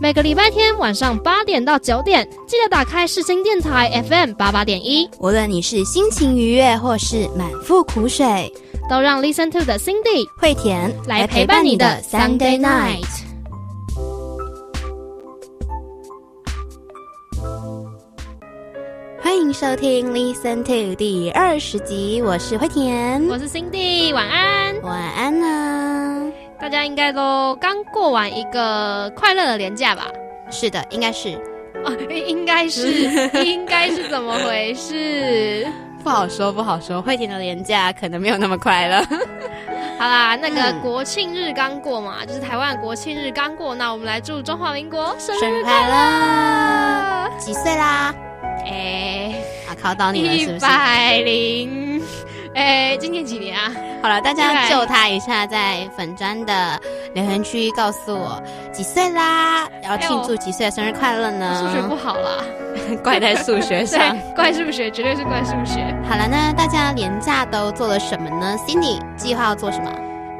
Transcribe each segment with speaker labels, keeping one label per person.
Speaker 1: 每个礼拜天晚上八点到九点，记得打开世新电台 FM 八八点一。
Speaker 2: 无论你是心情愉悦或是满腹苦水，
Speaker 1: 都让 Listen to 的 Cindy
Speaker 2: 惠田
Speaker 1: 来陪伴你的 Sunday night。
Speaker 2: 欢迎收听 Listen to 第二十集，我是惠田，
Speaker 1: 我是 Cindy，晚安，
Speaker 2: 晚安呢。
Speaker 1: 大家应该都刚过完一个快乐的年假吧？
Speaker 2: 是的，应该是。
Speaker 1: 哦，应该是，应该是怎么回事？
Speaker 2: 不好说，不好说。惠田的年假可能没有那么快乐。
Speaker 1: 好啦，那个国庆日刚过嘛，就是台湾国庆日刚过，那我们来祝中华民国生日快乐！
Speaker 2: 几岁啦？
Speaker 1: 哎，
Speaker 2: 啊，考到你了，是不是？
Speaker 1: 一百零。哎，今年几年啊？
Speaker 2: 好了，大家救他一下，在粉砖的留言区告诉我几岁啦，然后庆祝几岁生日快乐呢？
Speaker 1: 数学不好啦，
Speaker 2: 怪在数学上，
Speaker 1: 怪数学，绝对是怪数学。
Speaker 2: 好了，那大家年假都做了什么呢？Cindy 计划要做什么？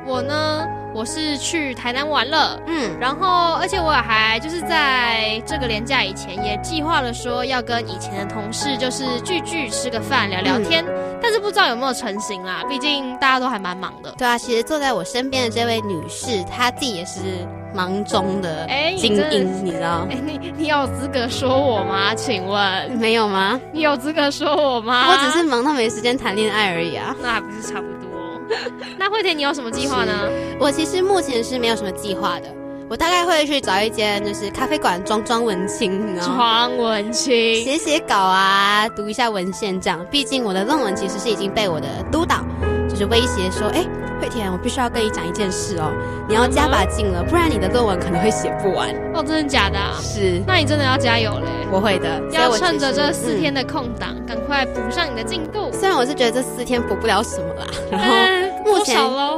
Speaker 1: 我呢？我是去台南玩了，嗯，然后而且我还就是在这个年假以前也计划了说要跟以前的同事就是聚聚吃个饭聊聊天，但是不知道有没有成型啦，毕竟大家都还蛮忙的。
Speaker 2: 对啊，其实坐在我身边的这位女士，她自己也是忙中的精英，你知道？
Speaker 1: 哎，你你有资格说我吗？请问
Speaker 2: 没有吗？
Speaker 1: 你有资格说我吗？
Speaker 2: 我只是忙到没时间谈恋爱而已啊，
Speaker 1: 那还不是差不多。那慧田，你有什么计划呢？
Speaker 2: 我其实目前是没有什么计划的。我大概会去找一间就是咖啡馆装装文青，
Speaker 1: 装文青，
Speaker 2: 写写稿啊，读一下文献这样。毕竟我的论文其实是已经被我的督导就是威胁说，哎。慧田，我必须要跟你讲一件事哦，你要加把劲了，不然你的论文可能会写不完
Speaker 1: 哦。真的假的？
Speaker 2: 是，
Speaker 1: 那你真的要加油嘞！
Speaker 2: 我会的，
Speaker 1: 要趁着这四天的空档，赶快补上你的进度。
Speaker 2: 虽然我是觉得这四天补不了什么啦，然后目前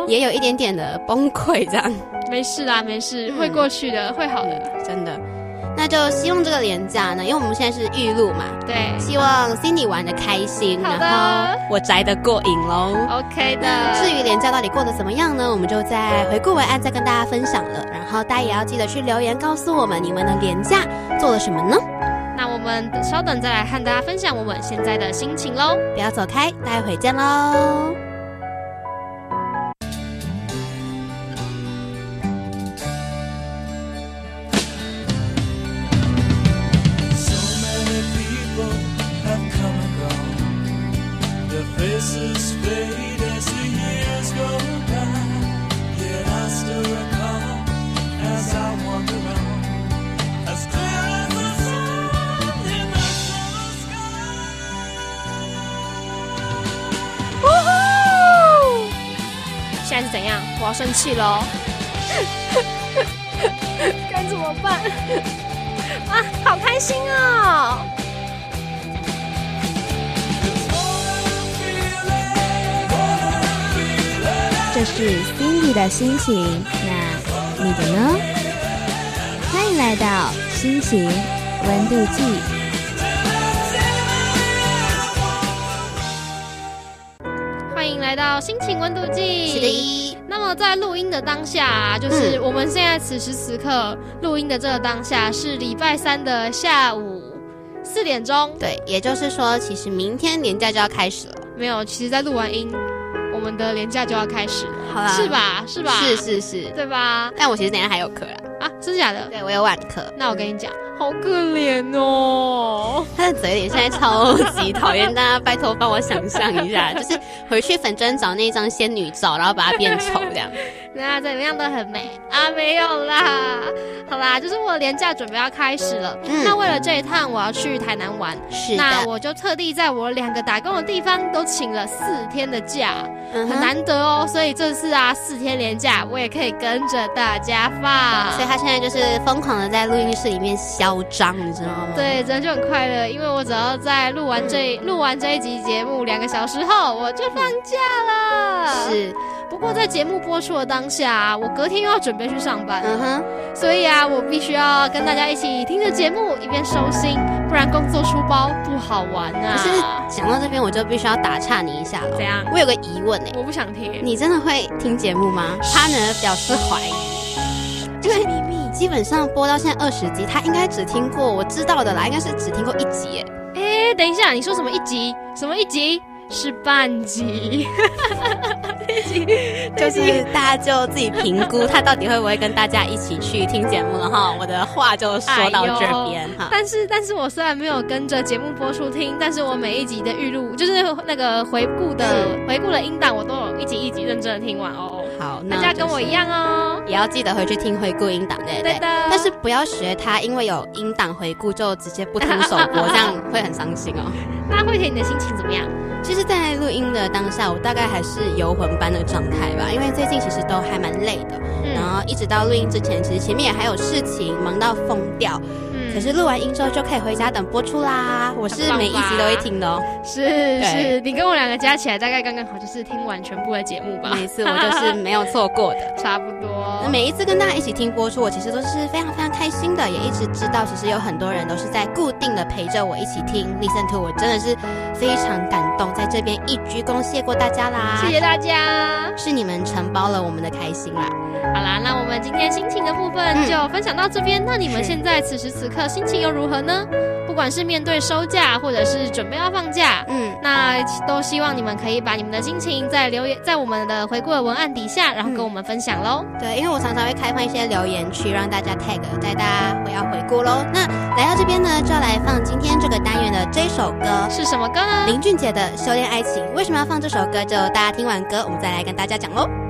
Speaker 2: 也有一点点的崩溃，这样。
Speaker 1: 没事啦，没事，会过去的，会好的，
Speaker 2: 真的。那就希望这个廉假呢，因为我们现在是预录嘛，
Speaker 1: 对，
Speaker 2: 希望 Cindy 玩的开心，然后我宅的过瘾喽。
Speaker 1: OK 的。
Speaker 2: 至于廉假到底过得怎么样呢？我们就在回顾文案再跟大家分享了。然后大家也要记得去留言告诉我们你们的廉假做了什么呢？
Speaker 1: 那我们稍等再来和大家分享我们现在的心情喽。
Speaker 2: 不要走开，待会见喽。
Speaker 1: 该怎么办？啊，好开心哦！
Speaker 2: 这是 Cindy 的心情，那你的呢？欢迎来到心情温度计。
Speaker 1: 欢迎来到心情温度计。
Speaker 2: 是的。
Speaker 1: 那么在录音的当下，就是我们现在此时此刻录音的这个当下是礼拜三的下午四点钟。
Speaker 2: 对，也就是说，其实明天年假就要开始了。
Speaker 1: 没有，其实，在录完音，我们的年假就要开始了，
Speaker 2: 好啦
Speaker 1: 是吧？是吧？
Speaker 2: 是是是，
Speaker 1: 对吧？
Speaker 2: 但我其实等下还有课了。
Speaker 1: 啊，真的假的？
Speaker 2: 对我有晚课。
Speaker 1: 那我跟你讲，好可怜哦，
Speaker 2: 他的嘴脸现在超级讨厌，大家拜托帮我想象一下，就是回去粉砖找那张仙女照，然后把它变丑这样。
Speaker 1: 那怎么样都很美啊？没有啦，好啦，就是我年假准备要开始了。那为了这一趟我要去台南玩，
Speaker 2: 是
Speaker 1: 那我就特地在我两个打工的地方都请了四天的假。很难得哦。所以这次啊，四天连假，我也可以跟着大家放。
Speaker 2: 所以他现在就是疯狂的在录音室里面嚣张，你知道吗？
Speaker 1: 对，真的就很快乐，因为我只要在录完这录完这一集节目两个小时后，我就放假了。
Speaker 2: 是。
Speaker 1: 不过在节目播出的当下，我隔天又要准备去上班，嗯哼，所以啊，我必须要跟大家一起听着节目，一边收心，不然工作书包不好玩啊。
Speaker 2: 可是讲到这边，我就必须要打岔你一下了。
Speaker 1: 怎样？
Speaker 2: 我有个疑问哎，
Speaker 1: 我不想听。
Speaker 2: 你真的会听节目吗？他呢表示怀疑，
Speaker 1: 因为秘密
Speaker 2: 基本上播到现在二十集，他应该只听过我知道的啦，应该是只听过一集
Speaker 1: 哎。哎，等一下，你说什么一集？什么一集？是半集，
Speaker 2: 就是 大家就自己评估他到底会不会跟大家一起去听节目了哈。我的话就说到这边哈。
Speaker 1: 但是，但是我虽然没有跟着节目播出听，但是我每一集的预录，就是那个回顾的回顾的音档，我都有一集一集认真的听完哦。
Speaker 2: 好，
Speaker 1: 大家跟我一样哦，
Speaker 2: 也要记得回去听回顾音档，对对？但是不要学他，因为有音档回顾就直接不听首播，这样会很伤心哦。
Speaker 1: 那慧田，你的心情怎么样？
Speaker 2: 其实，在录音的当下，我大概还是游魂般的状态吧，因为最近其实都还蛮累的，然后一直到录音之前，其实前面也还有事情，忙到疯掉。可是录完音之后就可以回家等播出啦。我是每一集都会听的哦。
Speaker 1: 是是，你跟我两个加起来大概刚刚好，就是听完全部的节目吧。
Speaker 2: 每次我就是没有错过的，
Speaker 1: 差不多。
Speaker 2: 那每一次跟大家一起听播出，我其实都是非常非常开心的，也一直知道其实有很多人都是在固定的陪着我一起听。Listen to，我真的是非常感动，在这边一鞠躬谢过大家啦。
Speaker 1: 谢谢大家，
Speaker 2: 是你们承包了我们的开心啦。
Speaker 1: 好啦，那我们今天心情的部分就分享到这边。那你们现在此时此刻心情又如何呢？不管是面对收假，或者是准备要放假，嗯，那都希望你们可以把你们的心情在留言，在我们的回顾的文案底下，然后跟我们分享喽。
Speaker 2: 对，因为我常常会开放一些留言区，让大家 tag，带大家回要回顾喽。那来到这边呢，就要来放今天这个单元的这首歌
Speaker 1: 是什么歌呢？
Speaker 2: 林俊杰的《修炼爱情》。为什么要放这首歌？就大家听完歌，我们再来跟大家讲喽。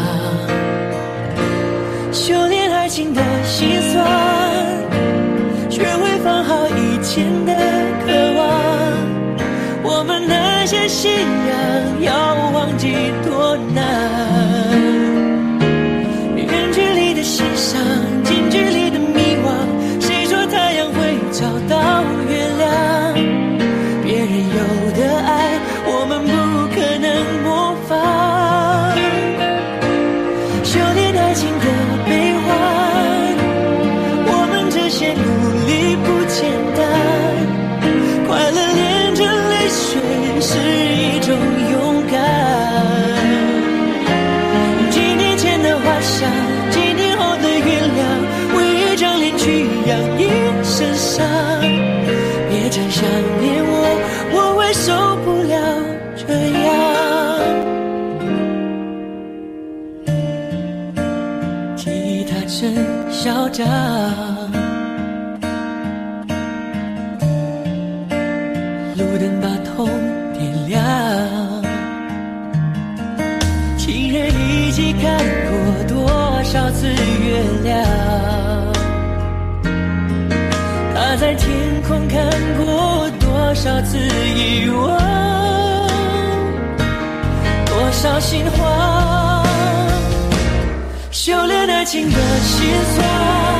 Speaker 3: 信仰要忘记多嚣张，路灯把痛点亮，情人一起看过多少次月亮。他在天空看过多少次遗忘，多少心慌，修炼爱情的心酸，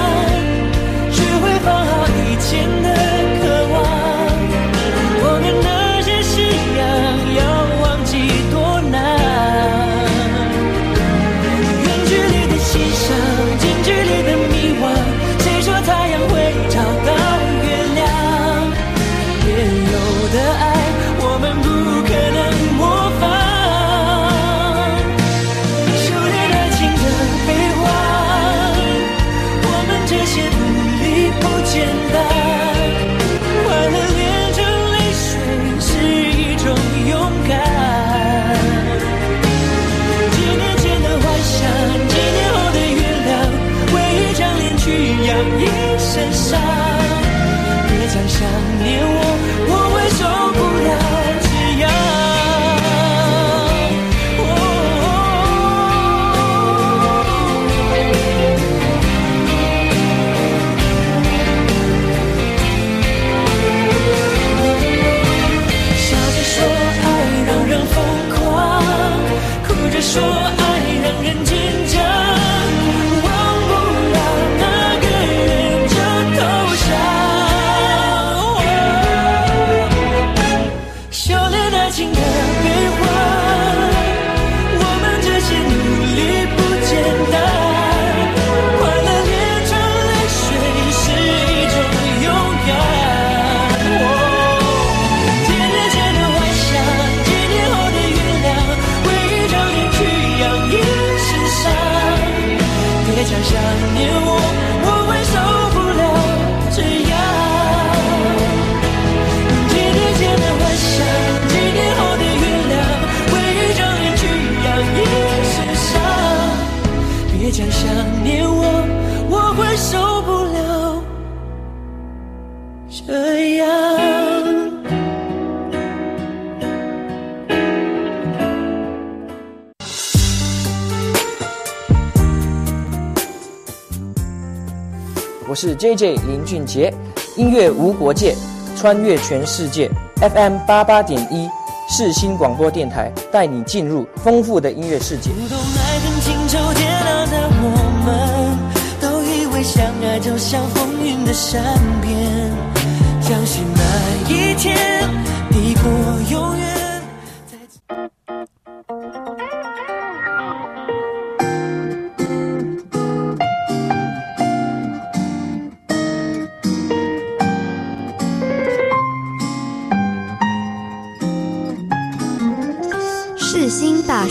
Speaker 4: 是 J J 林俊杰，音乐无国界，穿越全世界。FM 八八点一，世新广播电台带你进入丰富的音乐世界。
Speaker 3: 不懂爱恨情仇煎熬的我们，都以为相爱就像风云的善变，相信那一天抵过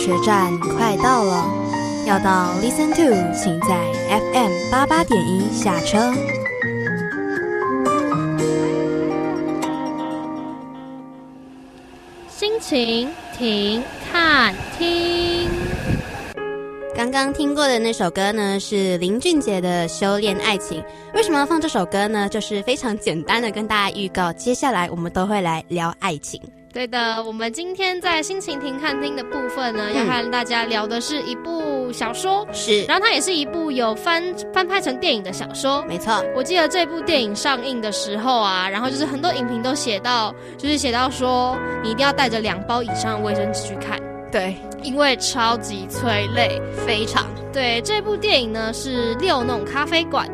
Speaker 2: 学站快到了，要到 Listen to，请在 FM 八八点一下车。
Speaker 1: 心情停看听。
Speaker 2: 刚刚听过的那首歌呢，是林俊杰的《修炼爱情》。为什么要放这首歌呢？就是非常简单的跟大家预告，接下来我们都会来聊爱情。
Speaker 1: 对的，我们今天在心情听看厅的部分呢，要和大家聊的是一部小说，
Speaker 2: 是，
Speaker 1: 然后它也是一部有翻翻拍成电影的小说，
Speaker 2: 没错。
Speaker 1: 我记得这部电影上映的时候啊，然后就是很多影评都写到，就是写到说，你一定要带着两包以上的卫生纸去看，
Speaker 2: 对，
Speaker 1: 因为超级催泪，
Speaker 2: 非常。
Speaker 1: 对，这部电影呢是《六弄咖啡馆》。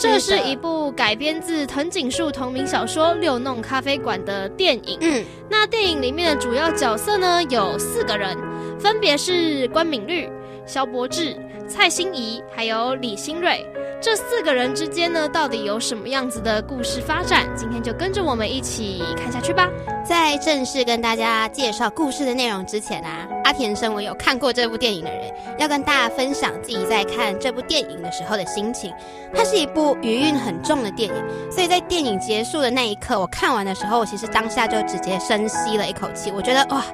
Speaker 1: 这是一部改编自藤井树同名小说《六弄咖啡馆》的电影。嗯，那电影里面的主要角色呢有四个人，分别是关敏律、萧伯志、蔡欣怡，还有李新瑞。这四个人之间呢，到底有什么样子的故事发展？今天就跟着我们一起看下去吧。
Speaker 2: 在正式跟大家介绍故事的内容之前啊，阿田身为有看过这部电影的人，要跟大家分享自己在看这部电影的时候的心情。它是一部余韵很重的电影，所以在电影结束的那一刻，我看完的时候，我其实当下就直接深吸了一口气。我觉得哇，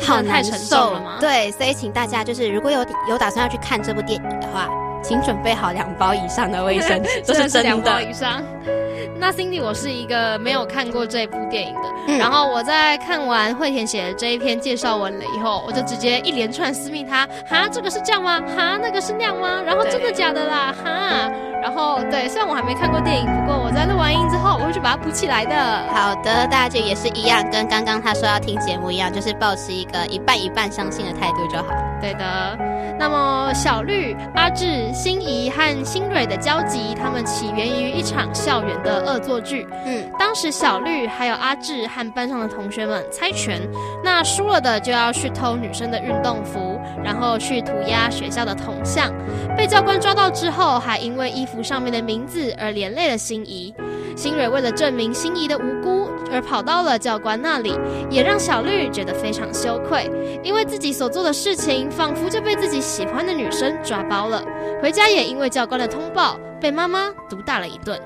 Speaker 2: 好难受
Speaker 1: 了吗？
Speaker 2: 对，所以请大家就是如果有有打算要去看这部电影的话。请准备好两包以上的卫生纸，这是真的。
Speaker 1: 两包以上。那 Cindy，我是一个没有看过这部电影的。然后我在看完惠田写的这一篇介绍文了以后，我就直接一连串私密他，哈，这个是这样吗？哈，那个是那样吗？然后真的假的啦？哈。然后对，虽然我还没看过电影，不过我在录完音之后，我会去把它补起来的。
Speaker 2: 好的，大家就也是一样，跟刚刚他说要听节目一样，就是保持一个一半一半相信的态度就好。
Speaker 1: 对的。那么小绿、阿志、心怡和新蕊的交集，他们起源于一场校园的恶作剧。嗯，当时小绿还有阿志和班上的同学们猜拳，那输了的就要去偷女生的运动服，然后去涂鸦学校的铜像。被教官抓到之后，还因为衣服。上面的名字而连累了心仪，新蕊为了证明心仪的无辜而跑到了教官那里，也让小绿觉得非常羞愧，因为自己所做的事情仿佛就被自己喜欢的女生抓包了。回家也因为教官的通报被妈妈毒打了一顿。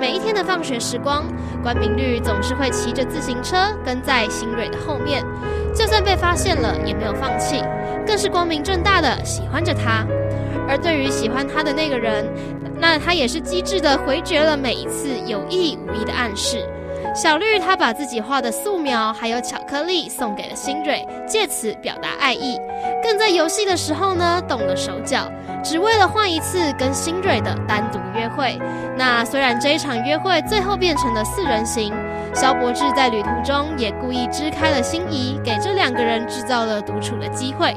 Speaker 1: 每一天的放学时光，关明绿总是会骑着自行车跟在新蕊的后面，就算被发现了也没有放弃，更是光明正大的喜欢着他。而对于喜欢他的那个人，那他也是机智的回绝了每一次有意无意的暗示。小绿他把自己画的素描还有巧克力送给了新蕊，借此表达爱意。更在游戏的时候呢，动了手脚，只为了换一次跟新蕊的单独约会。那虽然这一场约会最后变成了四人行，萧伯志在旅途中也故意支开了心仪，给这两个人制造了独处的机会。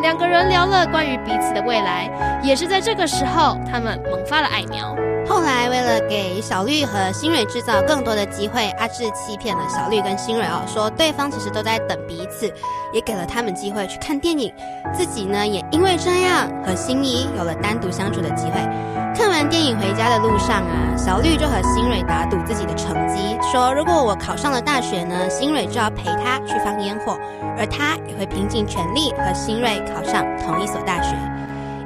Speaker 1: 两个人聊了关于彼此的未来，也是在这个时候，他们萌发了爱苗。
Speaker 2: 后来，为了给小绿和新蕊制造更多的机会，阿志欺骗了小绿跟新蕊哦，说对方其实都在等彼此，也给了他们机会去看电影。自己呢，也因为这样和心仪有了单独相处的机会。看完电影回家的路上啊，小绿就和新蕊打赌自己的成绩，说如果我考上了大学呢，新蕊就要陪他去放烟火，而他也会拼尽全力和新蕊考上同一所大学。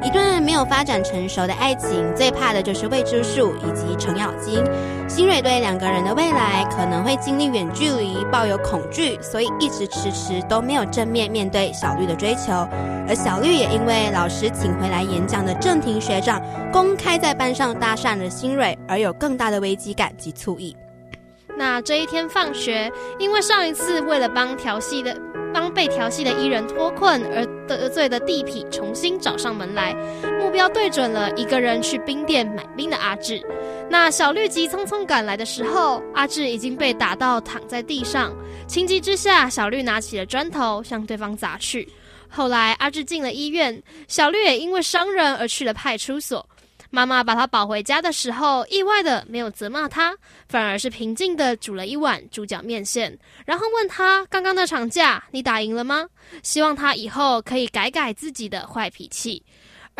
Speaker 2: 一段没有发展成熟的爱情，最怕的就是未知数以及程咬金。新蕊对两个人的未来可能会经历远距离，抱有恐惧，所以一直迟迟都没有正面面对小绿的追求。而小绿也因为老师请回来演讲的郑庭学长公开在班上搭讪了新蕊，而有更大的危机感及醋意。
Speaker 1: 那这一天放学，因为上一次为了帮调戏的。帮被调戏的伊人脱困而得罪的地痞重新找上门来，目标对准了一个人去冰店买冰的阿志。那小绿急匆匆赶来的时候，阿志已经被打到躺在地上。情急之下，小绿拿起了砖头向对方砸去。后来阿志进了医院，小绿也因为伤人而去了派出所。妈妈把他抱回家的时候，意外的没有责骂他，反而是平静的煮了一碗猪脚面线，然后问他：“刚刚那场架你打赢了吗？”希望他以后可以改改自己的坏脾气。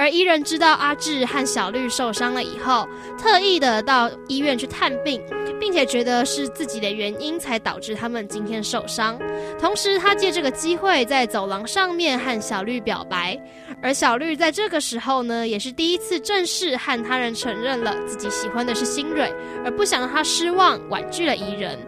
Speaker 1: 而伊人知道阿志和小绿受伤了以后，特意的到医院去探病，并且觉得是自己的原因才导致他们今天受伤。同时，他借这个机会在走廊上面和小绿表白。而小绿在这个时候呢，也是第一次正式和他人承认了自己喜欢的是新蕊，而不想让他失望，婉拒了伊人。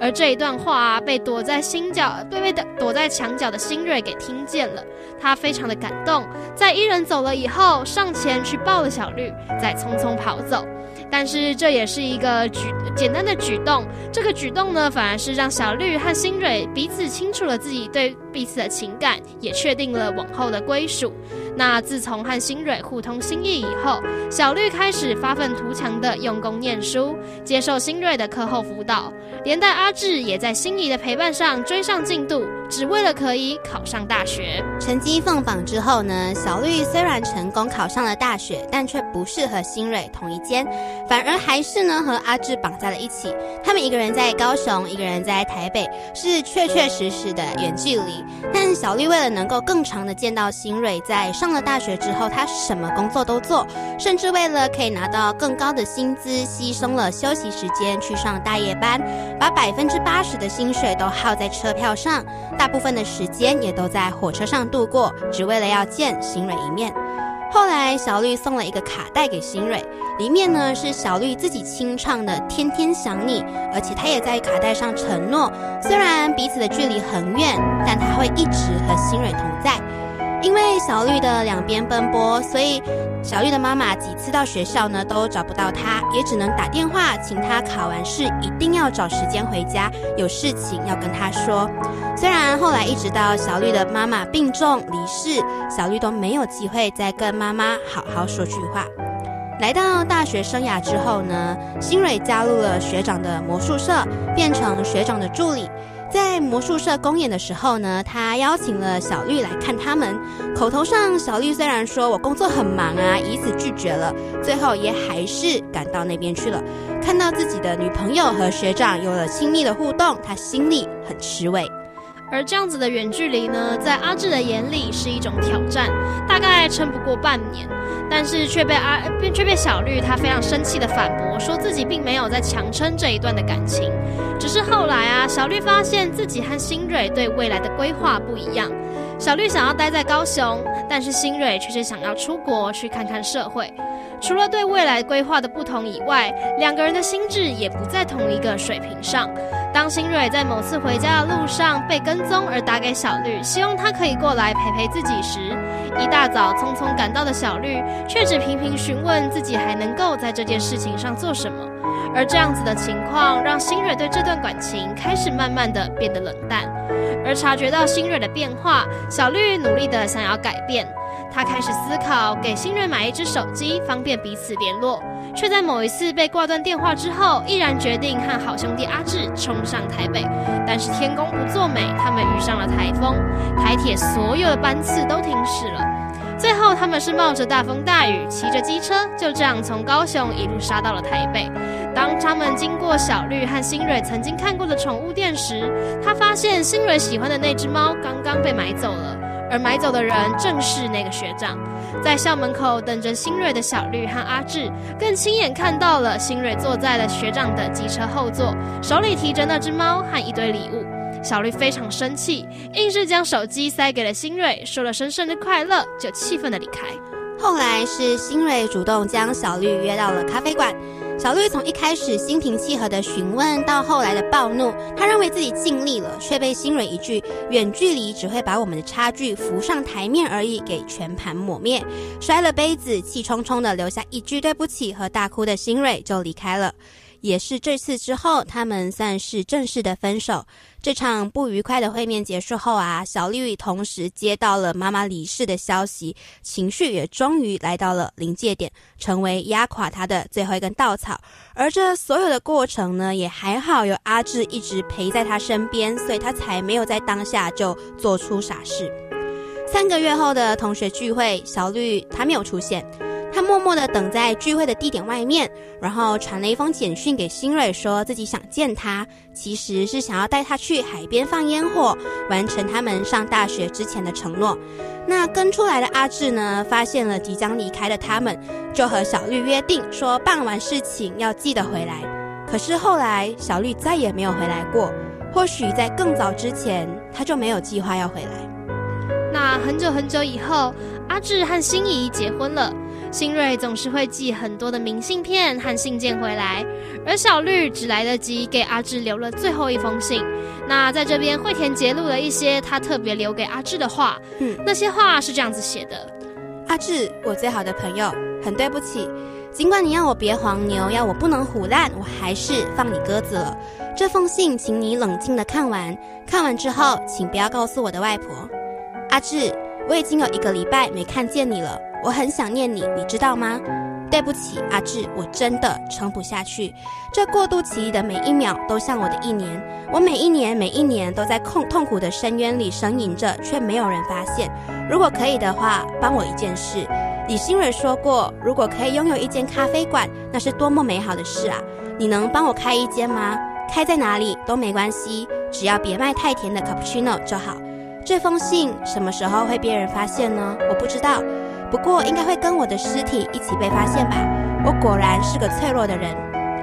Speaker 1: 而这一段话被躲在心角、被被的躲在墙角的新蕊给听见了，他非常的感动，在伊人走了以后，上前去抱了小绿，再匆匆跑走。但是这也是一个举简单的举动，这个举动呢，反而是让小绿和新蕊彼此清楚了自己对彼此的情感，也确定了往后的归属。那自从和新蕊互通心意以后，小绿开始发愤图强的用功念书，接受新蕊的课后辅导，连带阿志也在心仪的陪伴上追上进度，只为了可以考上大学。
Speaker 2: 成绩放榜之后呢，小绿虽然成功考上了大学，但却不是和新蕊同一间，反而还是呢和阿志绑在了一起。他们一个人在高雄，一个人在台北，是确确实实的远距离。但小绿为了能够更长的见到新蕊，在上上了大学之后，他什么工作都做，甚至为了可以拿到更高的薪资，牺牲了休息时间去上大夜班，把百分之八十的薪水都耗在车票上，大部分的时间也都在火车上度过，只为了要见新蕊一面。后来，小绿送了一个卡带给新蕊，里面呢是小绿自己清唱的《天天想你》，而且他也在卡带上承诺，虽然彼此的距离很远，但他会一直和新蕊同在。因为小绿的两边奔波，所以小绿的妈妈几次到学校呢都找不到他，也只能打电话请他考完试一定要找时间回家，有事情要跟他说。虽然后来一直到小绿的妈妈病重离世，小绿都没有机会再跟妈妈好好说句话。来到大学生涯之后呢，新蕊加入了学长的魔术社，变成学长的助理。在魔术社公演的时候呢，他邀请了小绿来看他们。口头上，小绿虽然说我工作很忙啊，以此拒绝了，最后也还是赶到那边去了。看到自己的女朋友和学长有了亲密的互动，他心里很吃味。
Speaker 1: 而这样子的远距离呢，在阿志的眼里是一种挑战，大概撑不过半年，但是却被阿却被小绿他非常生气的反驳，说自己并没有在强撑这一段的感情，只是后来啊，小绿发现自己和新蕊对未来的规划不一样，小绿想要待在高雄，但是新蕊却是想要出国去看看社会。除了对未来规划的不同以外，两个人的心智也不在同一个水平上。当新蕊在某次回家的路上被跟踪而打给小绿，希望他可以过来陪陪自己时，一大早匆匆赶到的小绿却只频频询问自己还能够在这件事情上做什么。而这样子的情况，让新蕊对这段感情开始慢慢的变得冷淡。而察觉到新蕊的变化，小绿努力的想要改变。他开始思考给新蕊买一只手机，方便彼此联络，却在某一次被挂断电话之后，毅然决定和好兄弟阿志冲上台北。但是天公不作美，他们遇上了台风，台铁所有的班次都停驶了。最后，他们是冒着大风大雨，骑着机车，就这样从高雄一路杀到了台北。当他们经过小绿和新蕊曾经看过的宠物店时，他发现新蕊喜欢的那只猫刚刚被买走了。而买走的人正是那个学长，在校门口等着新蕊的小绿和阿志，更亲眼看到了新蕊坐在了学长的机车后座，手里提着那只猫和一堆礼物。小绿非常生气，硬是将手机塞给了新蕊，说了声生日快乐，就气愤的离开。
Speaker 2: 后来是新蕊主动将小绿约到了咖啡馆。小绿从一开始心平气和的询问，到后来的暴怒，他认为自己尽力了，却被新蕊一句“远距离只会把我们的差距浮上台面而已”给全盘抹灭。摔了杯子，气冲冲的留下一句对不起和大哭的新蕊就离开了。也是这次之后，他们算是正式的分手。这场不愉快的会面结束后啊，小绿同时接到了妈妈离世的消息，情绪也终于来到了临界点，成为压垮他的最后一根稻草。而这所有的过程呢，也还好有阿志一直陪在他身边，所以他才没有在当下就做出傻事。三个月后的同学聚会，小绿他没有出现。他默默地等在聚会的地点外面，然后传了一封简讯给新蕊，说自己想见他，其实是想要带他去海边放烟火，完成他们上大学之前的承诺。那跟出来的阿志呢，发现了即将离开的他们，就和小绿约定说办完事情要记得回来。可是后来小绿再也没有回来过，或许在更早之前他就没有计划要回来。
Speaker 1: 那很久很久以后，阿志和心仪结婚了。新瑞总是会寄很多的明信片和信件回来，而小绿只来得及给阿志留了最后一封信。那在这边，惠田截录了一些他特别留给阿志的话。嗯，那些话是这样子写的：
Speaker 2: 阿志，我最好的朋友，很对不起，尽管你要我别黄牛，要我不能胡烂，我还是放你鸽子了。这封信，请你冷静的看完，看完之后，请不要告诉我的外婆。阿志，我已经有一个礼拜没看见你了。我很想念你，你知道吗？对不起，阿志，我真的撑不下去。这过渡期的每一秒都像我的一年，我每一年每一年都在痛痛苦的深渊里呻吟着，却没有人发现。如果可以的话，帮我一件事。李新蕊说过，如果可以拥有一间咖啡馆，那是多么美好的事啊！你能帮我开一间吗？开在哪里都没关系，只要别卖太甜的 cappuccino 就好。这封信什么时候会被人发现呢？我不知道。不过应该会跟我的尸体一起被发现吧。我果然是个脆弱的人，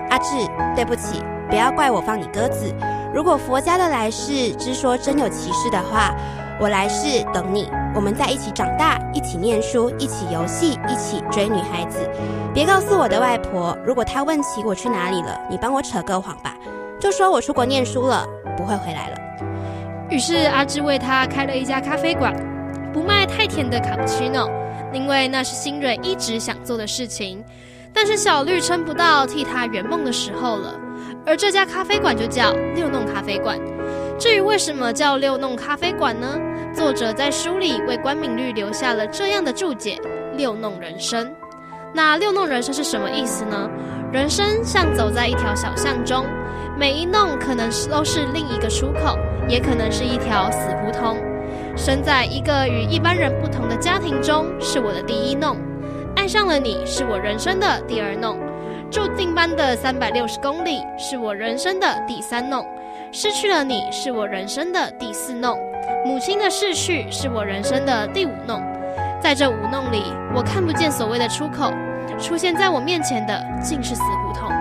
Speaker 2: 阿志，对不起，不要怪我放你鸽子。如果佛家的来世之说真有其事的话，我来世等你，我们在一起长大，一起念书，一起游戏，一起追女孩子。别告诉我的外婆，如果她问起我去哪里了，你帮我扯个谎吧，就说我出国念书了，不会回来了。
Speaker 1: 于是阿志为他开了一家咖啡馆，不卖太甜的卡布奇诺。因为那是新蕊一直想做的事情，但是小绿撑不到替他圆梦的时候了。而这家咖啡馆就叫六弄咖啡馆。至于为什么叫六弄咖啡馆呢？作者在书里为关敏律留下了这样的注解：六弄人生。那六弄人生是什么意思呢？人生像走在一条小巷中，每一弄可能是都是另一个出口，也可能是一条死胡同。生在一个与一般人不同的家庭中，是我的第一弄；爱上了你，是我人生的第二弄；注定般的三百六十公里，是我人生的第三弄；失去了你，是我人生的第四弄；母亲的逝去，是我人生的第五弄。在这五弄里，我看不见所谓的出口，出现在我面前的竟是死胡同。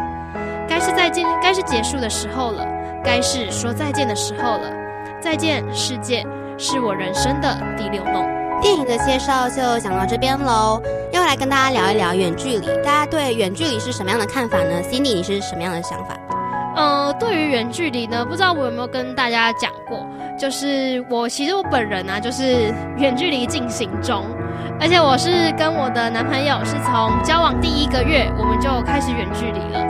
Speaker 1: 该是再见，该是结束的时候了，该是说再见的时候了。再见，世界。是我人生的第六梦。
Speaker 2: 电影的介绍就讲到这边喽，要来跟大家聊一聊远距离。大家对远距离是什么样的看法呢？Cindy，你是什么样的想法？
Speaker 1: 呃，对于远距离呢，不知道我有没有跟大家讲过，就是我其实我本人啊，就是远距离进行中，而且我是跟我的男朋友是从交往第一个月我们就开始远距离了，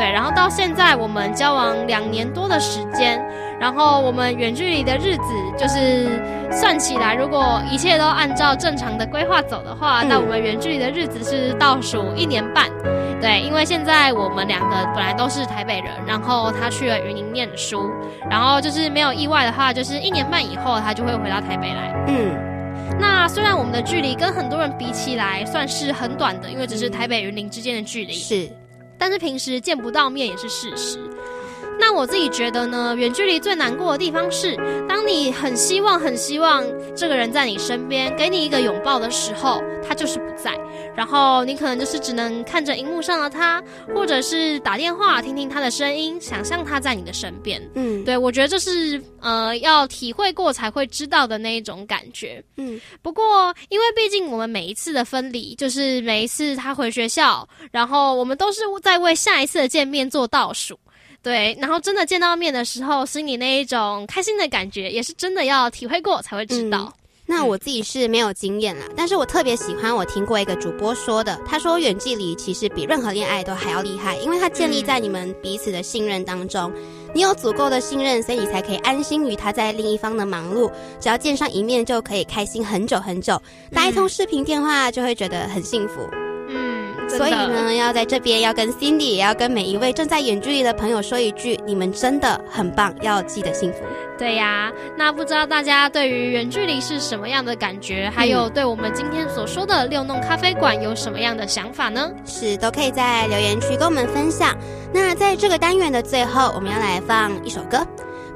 Speaker 1: 对，然后到现在我们交往两年多的时间。然后我们远距离的日子，就是算起来，如果一切都按照正常的规划走的话，那我们远距离的日子是倒数一年半。对，因为现在我们两个本来都是台北人，然后他去了云林念书，然后就是没有意外的话，就是一年半以后他就会回到台北来。嗯，那虽然我们的距离跟很多人比起来算是很短的，因为只是台北云林之间的距离，
Speaker 2: 是，
Speaker 1: 但是平时见不到面也是事实。那我自己觉得呢，远距离最难过的地方是，当你很希望、很希望这个人在你身边，给你一个拥抱的时候，他就是不在。然后你可能就是只能看着荧幕上的他，或者是打电话听听他的声音，想象他在你的身边。嗯，对，我觉得这是呃要体会过才会知道的那一种感觉。嗯，不过因为毕竟我们每一次的分离，就是每一次他回学校，然后我们都是在为下一次的见面做倒数。对，然后真的见到面的时候，心里那一种开心的感觉，也是真的要体会过才会知道。
Speaker 2: 那我自己是没有经验啦，但是我特别喜欢我听过一个主播说的，他说远距离其实比任何恋爱都还要厉害，因为它建立在你们彼此的信任当中，你有足够的信任，所以你才可以安心于他在另一方的忙碌，只要见上一面就可以开心很久很久，打一通视频电话就会觉得很幸福。所以呢，要在这边要跟 Cindy，也要跟每一位正在远距离的朋友说一句：你们真的很棒，要记得幸福。
Speaker 1: 对呀，那不知道大家对于远距离是什么样的感觉？还有对我们今天所说的六弄咖啡馆有什么样的想法呢？
Speaker 2: 是都可以在留言区跟我们分享。那在这个单元的最后，我们要来放一首歌，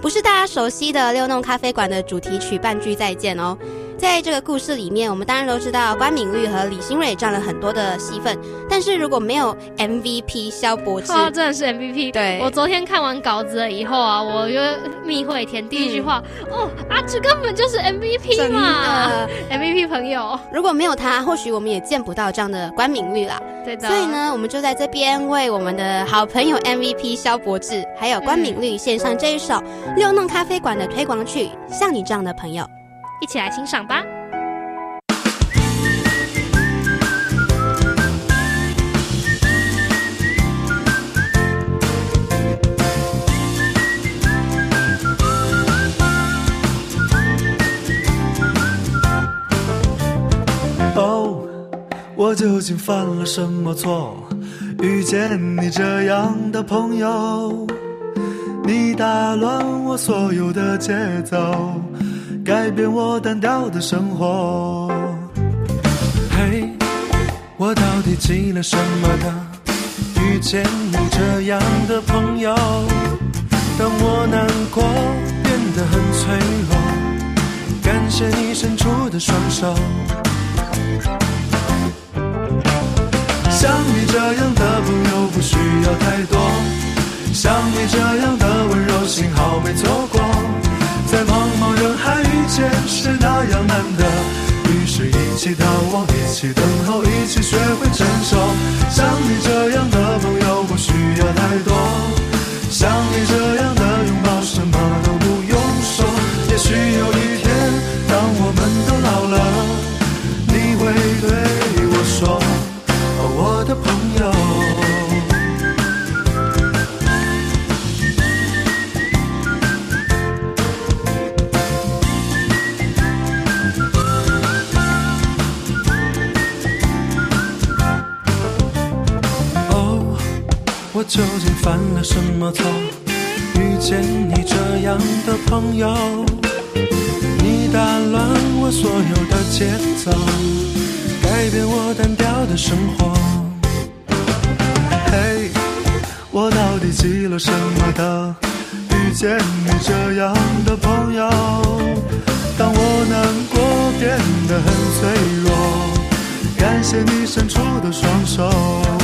Speaker 2: 不是大家熟悉的六弄咖啡馆的主题曲《半句再见》哦。在这个故事里面，我们当然都知道关敏律和李新蕊占了很多的戏份，但是如果没有 MVP 萧伯志，
Speaker 1: 真的是 MVP。
Speaker 2: 对，
Speaker 1: 我昨天看完稿子了以后啊，我就密会填第一句话，哦，阿志根本就是 MVP 嘛，MVP 朋友。
Speaker 2: 如果没有他，或许我们也见不到这样的关敏律啦。
Speaker 1: 对的。
Speaker 2: 所以呢，我们就在这边为我们的好朋友 MVP 萧伯志，还有关敏律献上这一首六弄咖啡馆的推广曲，像你这样的朋友。
Speaker 1: 一起来欣赏吧。
Speaker 5: 哦，我究竟犯了什么错？遇见你这样的朋友，你打乱我所有的节奏。改变我单调的生活。嘿，我到底积了什么的？遇见你这样的朋友，当我难过变得很脆弱，感谢你伸出的双手。像你这样的朋友不需要太多，像你这样的温柔，幸好没错过。在茫茫人海遇见是那样难得，于是一起逃亡，一起等候，一起学会承受。像你这样的朋友不需要太多，像你这样的拥抱什么都不用说。也许有一天，当我们都老了，你会对我说，究竟犯了什么错？遇见你这样的朋友，你打乱我所有的节奏，改变我单调的生活。嘿，我到底积了什么德？遇见你这样的朋友，当我难过变得很脆弱，感谢你伸出的双手。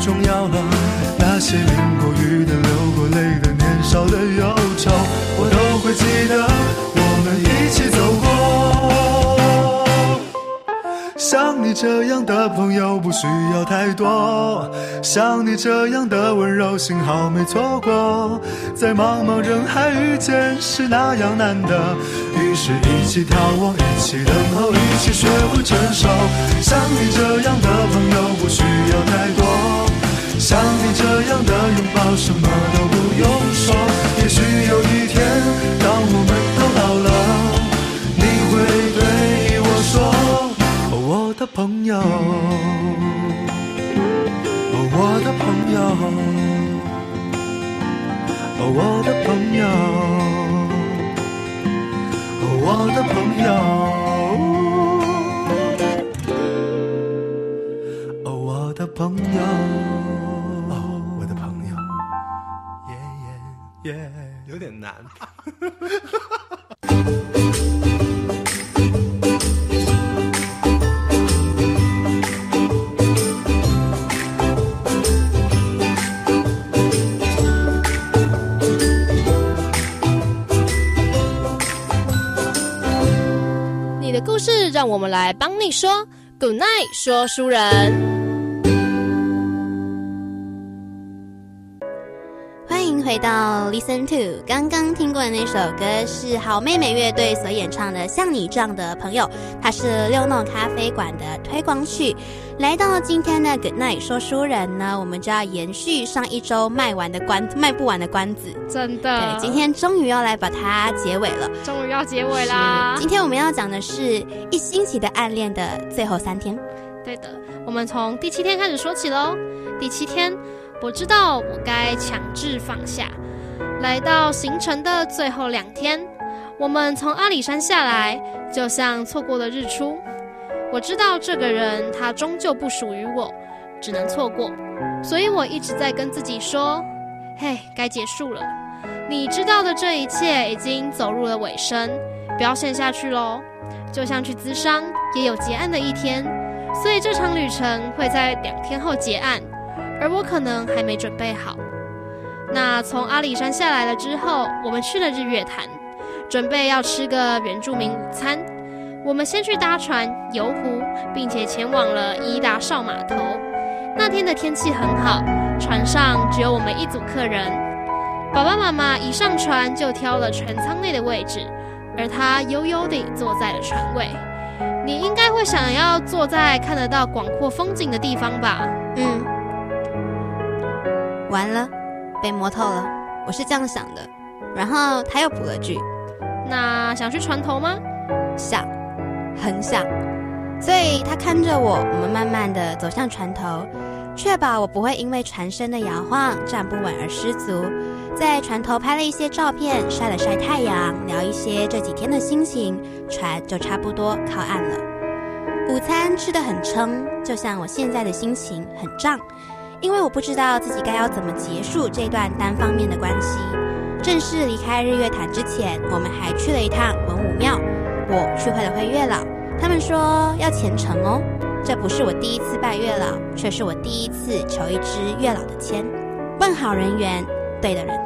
Speaker 5: 重要了。那些淋过雨的、流过泪的、年少的忧愁，我都会记得，我们一起走过。像你这样的朋友不需要太多，像你这样的温柔，幸好没错过。在茫茫人海遇见是那样难得，于是一起眺望，一起等候，一起学会承受。像你这样的朋友不需要太多，像你这样的拥抱什么都不用说。也许有一天，当我们都老了，你会对我说。我的朋友，我的朋友，我的朋友，我的朋友，我的朋友，
Speaker 6: 有点难。
Speaker 1: 让我们来帮你说 Good night，说书人。
Speaker 2: 回到 Listen to。刚刚听过的那首歌是好妹妹乐队所演唱的《像你这样的朋友》，它是六弄咖啡馆的推广曲。来到今天的 Good Night 说书人呢，我们就要延续上一周卖完的关卖不完的关子，
Speaker 1: 真的。
Speaker 2: 对，今天终于要来把它结尾了，
Speaker 1: 终于要结尾啦。
Speaker 2: 今天我们要讲的是一星期的暗恋的最后三天。
Speaker 1: 对的，我们从第七天开始说起喽。第七天，我知道我该强制放下。来到行程的最后两天，我们从阿里山下来，就像错过了日出。我知道这个人，他终究不属于我，只能错过。所以我一直在跟自己说：“嘿，该结束了。你知道的这一切已经走入了尾声，不要陷下去喽。就像去咨商，也有结案的一天。所以这场旅程会在两天后结案，而我可能还没准备好。那从阿里山下来了之后，我们去了日月潭，准备要吃个原住民午餐。”我们先去搭船游湖，并且前往了伊达少码头。那天的天气很好，船上只有我们一组客人。爸爸妈妈一上船就挑了船舱内的位置，而他悠悠地坐在了船尾。你应该会想要坐在看得到广阔风景的地方吧？
Speaker 2: 嗯。完了，被摸透了，我是这样想的。然后他又补了句：“
Speaker 1: 那想去船头吗？”
Speaker 2: 想。很想，所以他看着我，我们慢慢的走向船头，确保我不会因为船身的摇晃站不稳而失足。在船头拍了一些照片，晒了晒太阳，聊一些这几天的心情，船就差不多靠岸了。午餐吃的很撑，就像我现在的心情很胀，因为我不知道自己该要怎么结束这段单方面的关系。正式离开日月潭之前，我们还去了一趟文武庙。我去会了会月老，他们说要虔诚哦。这不是我第一次拜月老，却是我第一次求一支月老的签。问好人缘，对的人。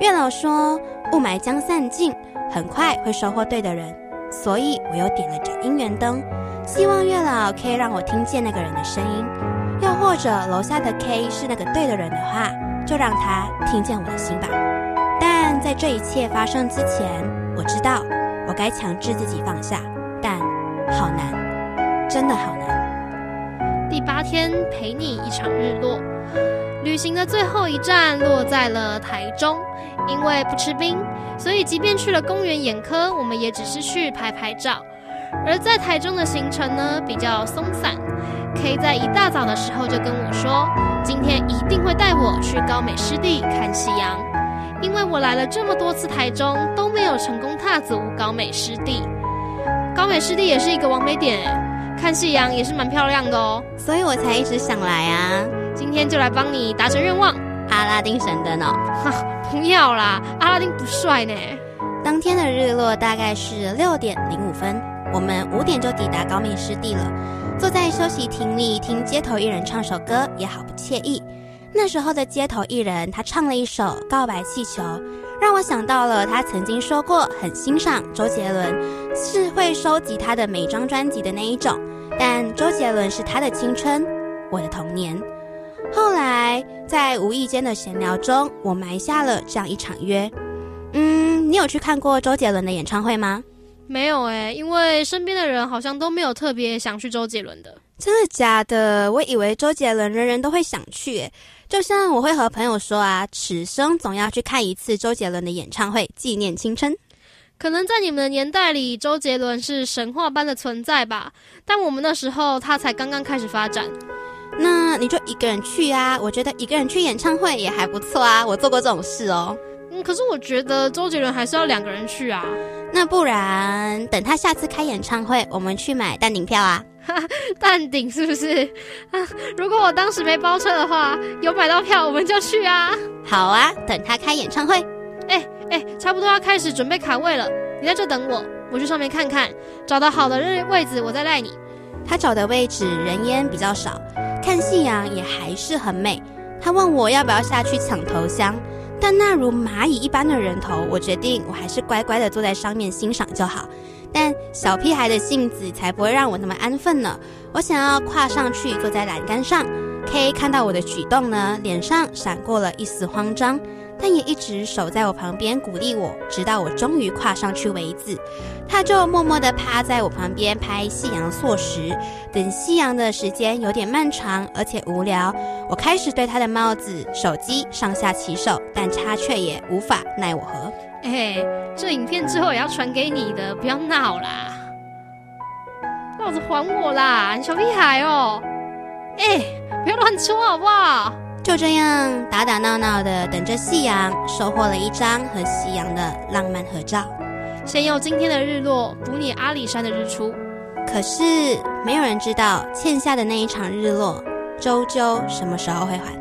Speaker 2: 月老说雾霾将散尽，很快会收获对的人，所以我又点了盏姻缘灯，希望月老可以让我听见那个人的声音。又或者楼下的 K 是那个对的人的话，就让他听见我的心吧。但在这一切发生之前，我知道。我该强制自己放下，但好难，真的好难。
Speaker 1: 第八天陪你一场日落，旅行的最后一站落在了台中。因为不吃冰，所以即便去了公园眼科，我们也只是去拍拍照。而在台中的行程呢，比较松散。K 在一大早的时候就跟我说，今天一定会带我去高美湿地看夕阳。因为我来了这么多次台中，都没有成功踏足高美湿地。高美湿地也是一个完美点，看夕阳也是蛮漂亮的哦，
Speaker 2: 所以我才一直想来啊。
Speaker 1: 今天就来帮你达成愿望，
Speaker 2: 阿拉丁神灯哦。
Speaker 1: 哈，不要啦，阿拉丁不帅呢。
Speaker 2: 当天的日落大概是六点零五分，我们五点就抵达高美湿地了。坐在休息亭里听街头艺人唱首歌，也好不惬意。那时候的街头艺人，他唱了一首《告白气球》，让我想到了他曾经说过很欣赏周杰伦，是会收集他的每张专辑的那一种。但周杰伦是他的青春，我的童年。后来在无意间的闲聊中，我埋下了这样一场约。嗯，你有去看过周杰伦的演唱会吗？
Speaker 1: 没有哎，因为身边的人好像都没有特别想去周杰伦的。
Speaker 2: 真的假的？我以为周杰伦人人都会想去，就像我会和朋友说啊，此生总要去看一次周杰伦的演唱会，纪念青春。
Speaker 1: 可能在你们的年代里，周杰伦是神话般的存在吧，但我们那时候他才刚刚开始发展。
Speaker 2: 那你就一个人去啊？我觉得一个人去演唱会也还不错啊，我做过这种事哦。
Speaker 1: 嗯，可是我觉得周杰伦还是要两个人去啊。
Speaker 2: 那不然等他下次开演唱会，我们去买淡定票啊？
Speaker 1: 淡定是不是？啊，如果我当时没包车的话，有买到票我们就去啊。
Speaker 2: 好啊，等他开演唱会。
Speaker 1: 哎哎，差不多要开始准备卡位了，你在这等我，我去上面看看，找到好的日位置我再带你。
Speaker 2: 他找的位置人烟比较少，看夕阳也还是很美。他问我要不要下去抢头香。但那如蚂蚁一般的人头，我决定我还是乖乖的坐在上面欣赏就好。但小屁孩的性子才不会让我那么安分呢。我想要跨上去坐在栏杆上。K 看到我的举动呢，脸上闪过了一丝慌张。但也一直守在我旁边鼓励我，直到我终于跨上去为止。他就默默地趴在我旁边拍夕阳缩时，等夕阳的时间有点漫长而且无聊。我开始对他的帽子、手机上下其手，但他却也无法奈我何。
Speaker 1: 哎，这影片之后也要传给你的，不要闹啦！帽子还我啦，你小屁孩哦！哎，不要乱戳好不好？
Speaker 2: 就这样打打闹闹的等着夕阳，收获了一张和夕阳的浪漫合照。
Speaker 1: 先用今天的日落补你阿里山的日出。
Speaker 2: 可是没有人知道欠下的那一场日落，终究什么时候会还？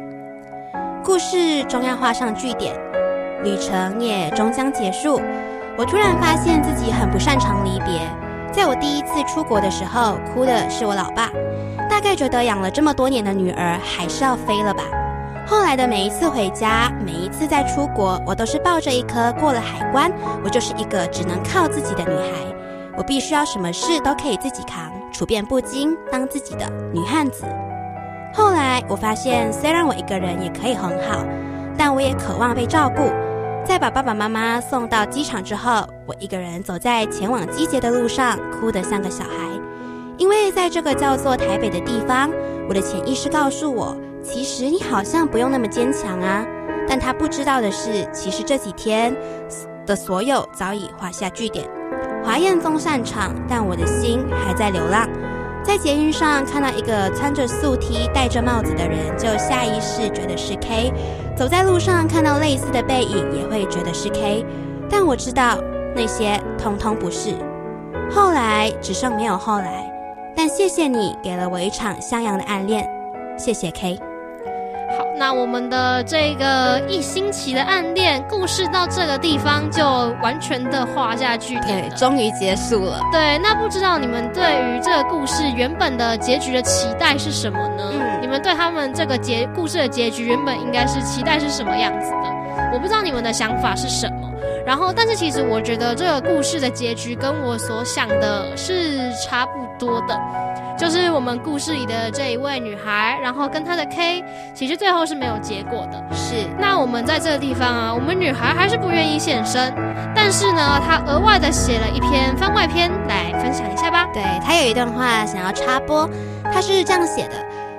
Speaker 2: 故事终要画上句点，旅程也终将结束。我突然发现自己很不擅长离别。在我第一次出国的时候，哭的是我老爸，大概觉得养了这么多年的女儿还是要飞了吧。后来的每一次回家，每一次再出国，我都是抱着一颗过了海关，我就是一个只能靠自己的女孩。我必须要什么事都可以自己扛，处变不惊，当自己的女汉子。后来我发现，虽然我一个人也可以很好，但我也渴望被照顾。在把爸爸妈妈送到机场之后，我一个人走在前往机捷的路上，哭得像个小孩。因为在这个叫做台北的地方，我的潜意识告诉我。其实你好像不用那么坚强啊，但他不知道的是，其实这几天的所有早已画下句点。华宴纵散场，但我的心还在流浪。在捷运上看到一个穿着素 T、戴着帽子的人，就下意识觉得是 K。走在路上看到类似的背影，也会觉得是 K。但我知道那些通通不是。后来只剩没有后来。但谢谢你给了我一场襄阳的暗恋，谢谢 K。
Speaker 1: 好，那我们的这个一星期的暗恋故事到这个地方就完全的画下句点
Speaker 2: 对，终于结束了。
Speaker 1: 对，那不知道你们对于这个故事原本的结局的期待是什么呢？嗯，你们对他们这个结故事的结局原本应该是期待是什么样子的？我不知道你们的想法是什么。然后，但是其实我觉得这个故事的结局跟我所想的是差不多的。就是我们故事里的这一位女孩，然后跟她的 K，其实最后是没有结果的。
Speaker 2: 是，
Speaker 1: 那我们在这个地方啊，我们女孩还是不愿意现身，但是呢，她额外的写了一篇番外篇来分享一下吧。
Speaker 2: 对，她有一段话想要插播，她是这样写的：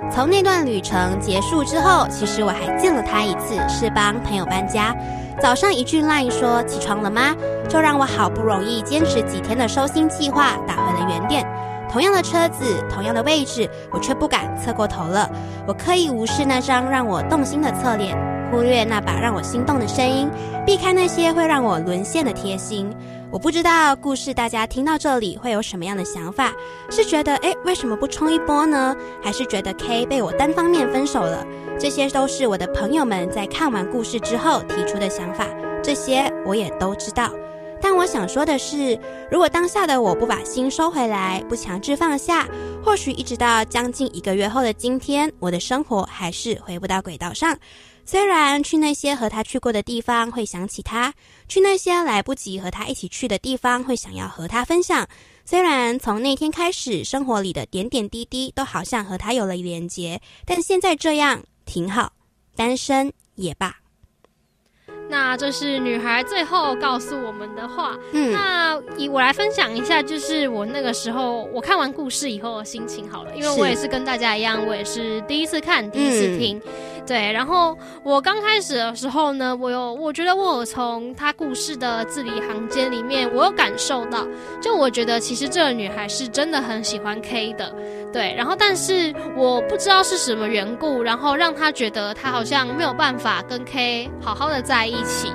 Speaker 2: 从那段旅程结束之后，其实我还见了他一次，是帮朋友搬家。早上一句 line 说起床了吗，就让我好不容易坚持几天的收心计划打回了原点。同样的车子，同样的位置，我却不敢侧过头了。我刻意无视那张让我动心的侧脸，忽略那把让我心动的声音，避开那些会让我沦陷的贴心。我不知道故事大家听到这里会有什么样的想法？是觉得诶为什么不冲一波呢？还是觉得 K 被我单方面分手了？这些都是我的朋友们在看完故事之后提出的想法，这些我也都知道。但我想说的是，如果当下的我不把心收回来，不强制放下，或许一直到将近一个月后的今天，我的生活还是回不到轨道上。虽然去那些和他去过的地方会想起他，去那些来不及和他一起去的地方会想要和他分享。虽然从那天开始，生活里的点点滴滴都好像和他有了连结，但现在这样挺好，单身也罢。
Speaker 1: 那这是女孩最后告诉我们的话。嗯，那以我来分享一下，就是我那个时候我看完故事以后的心情好了，因为我也是跟大家一样，我也是第一次看，第一次听。对，然后我刚开始的时候呢，我有我觉得我有从他故事的字里行间里面，我有感受到，就我觉得其实这个女孩是真的很喜欢 K 的。对，然后但是我不知道是什么缘故，然后让他觉得他好像没有办法跟 K 好好的在一起。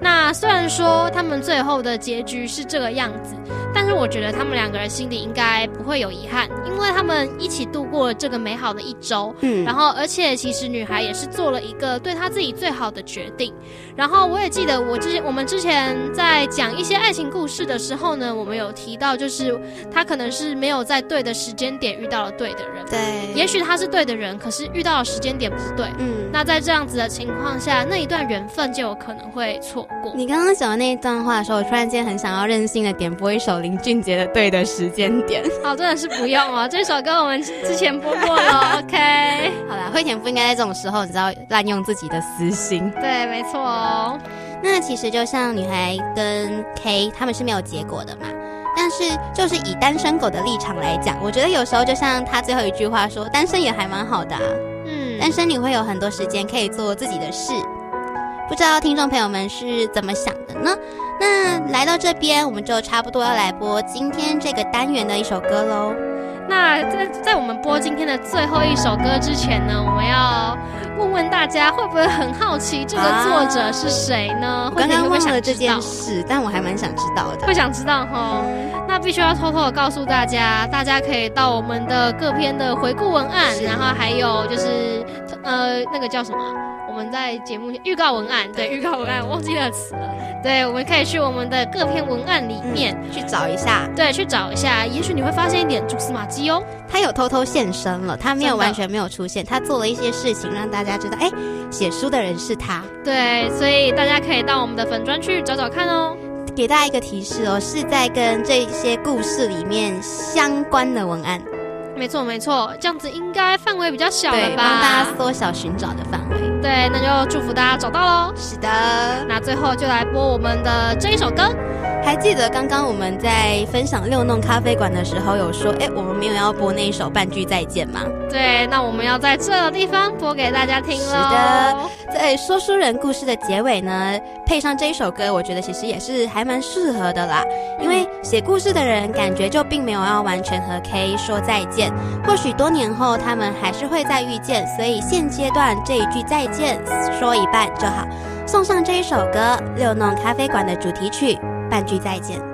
Speaker 1: 那虽然说他们最后的结局是这个样子。但是我觉得他们两个人心里应该不会有遗憾，因为他们一起度过了这个美好的一周。嗯，然后而且其实女孩也是做了一个对她自己最好的决定。然后我也记得我之前我们之前在讲一些爱情故事的时候呢，我们有提到就是她可能是没有在对的时间点遇到了对的人。
Speaker 2: 对，
Speaker 1: 也许他是对的人，可是遇到的时间点不对。嗯，那在这样子的情况下，那一段缘分就有可能会错过。
Speaker 2: 你刚刚讲的那一段话的时候，我突然间很想要任性的点播一首。林俊杰的《对的时间点》，
Speaker 1: 好，真的是不用哦。这首歌我们之前播过了，OK。
Speaker 2: 好啦，惠田不应该在这种时候，你知道滥用自己的私心。
Speaker 1: 对，没错哦。
Speaker 2: 那其实就像女孩跟 K 他们是没有结果的嘛，但是就是以单身狗的立场来讲，我觉得有时候就像他最后一句话说，单身也还蛮好的。嗯，单身你会有很多时间可以做自己的事。不知道听众朋友们是怎么想的呢？那来到这边，我们就差不多要来播今天这个单元的一首歌喽。
Speaker 1: 那在在我们播今天的最后一首歌之前呢，我们要问问大家，会不会很好奇这个作者是谁呢？
Speaker 2: 刚刚忘了这件事，但我还蛮想知道的。
Speaker 1: 会想知道哈？那必须要偷偷的告诉大家，大家可以到我们的各篇的回顾文案，然后还有就是呃那个叫什么？我们在节目预告文案，对预告文案忘记了词了。对，我们可以去我们的各篇文案里面
Speaker 2: 去找一下，
Speaker 1: 对，去找一下，也许你会发现一点蛛丝马迹哦。
Speaker 2: 他有偷偷现身了，他没有完全没有出现，他做了一些事情让大家知道，哎，写书的人是他。
Speaker 1: 对，所以大家可以到我们的粉专去找找看哦。
Speaker 2: 给大家一个提示哦，是在跟这些故事里面相关的文案。
Speaker 1: 没错没错，这样子应该范围比较小了吧？
Speaker 2: 帮大家缩小寻找的范围。
Speaker 1: 对，那就祝福大家找到喽。
Speaker 2: 是的，
Speaker 1: 那最后就来播我们的这一首歌。
Speaker 2: 还记得刚刚我们在分享六弄咖啡馆的时候，有说，哎，我们没有要播那一首半句再见吗？
Speaker 1: 对，那我们要在这个地方播给大家听了。是
Speaker 2: 的，在说书人故事的结尾呢，配上这一首歌，我觉得其实也是还蛮适合的啦。因为写故事的人感觉就并没有要完全和 K 说再见，或许多年后他们还是会再遇见，所以现阶段这一句再见说一半就好。送上这一首歌，六弄咖啡馆的主题曲。半句再见。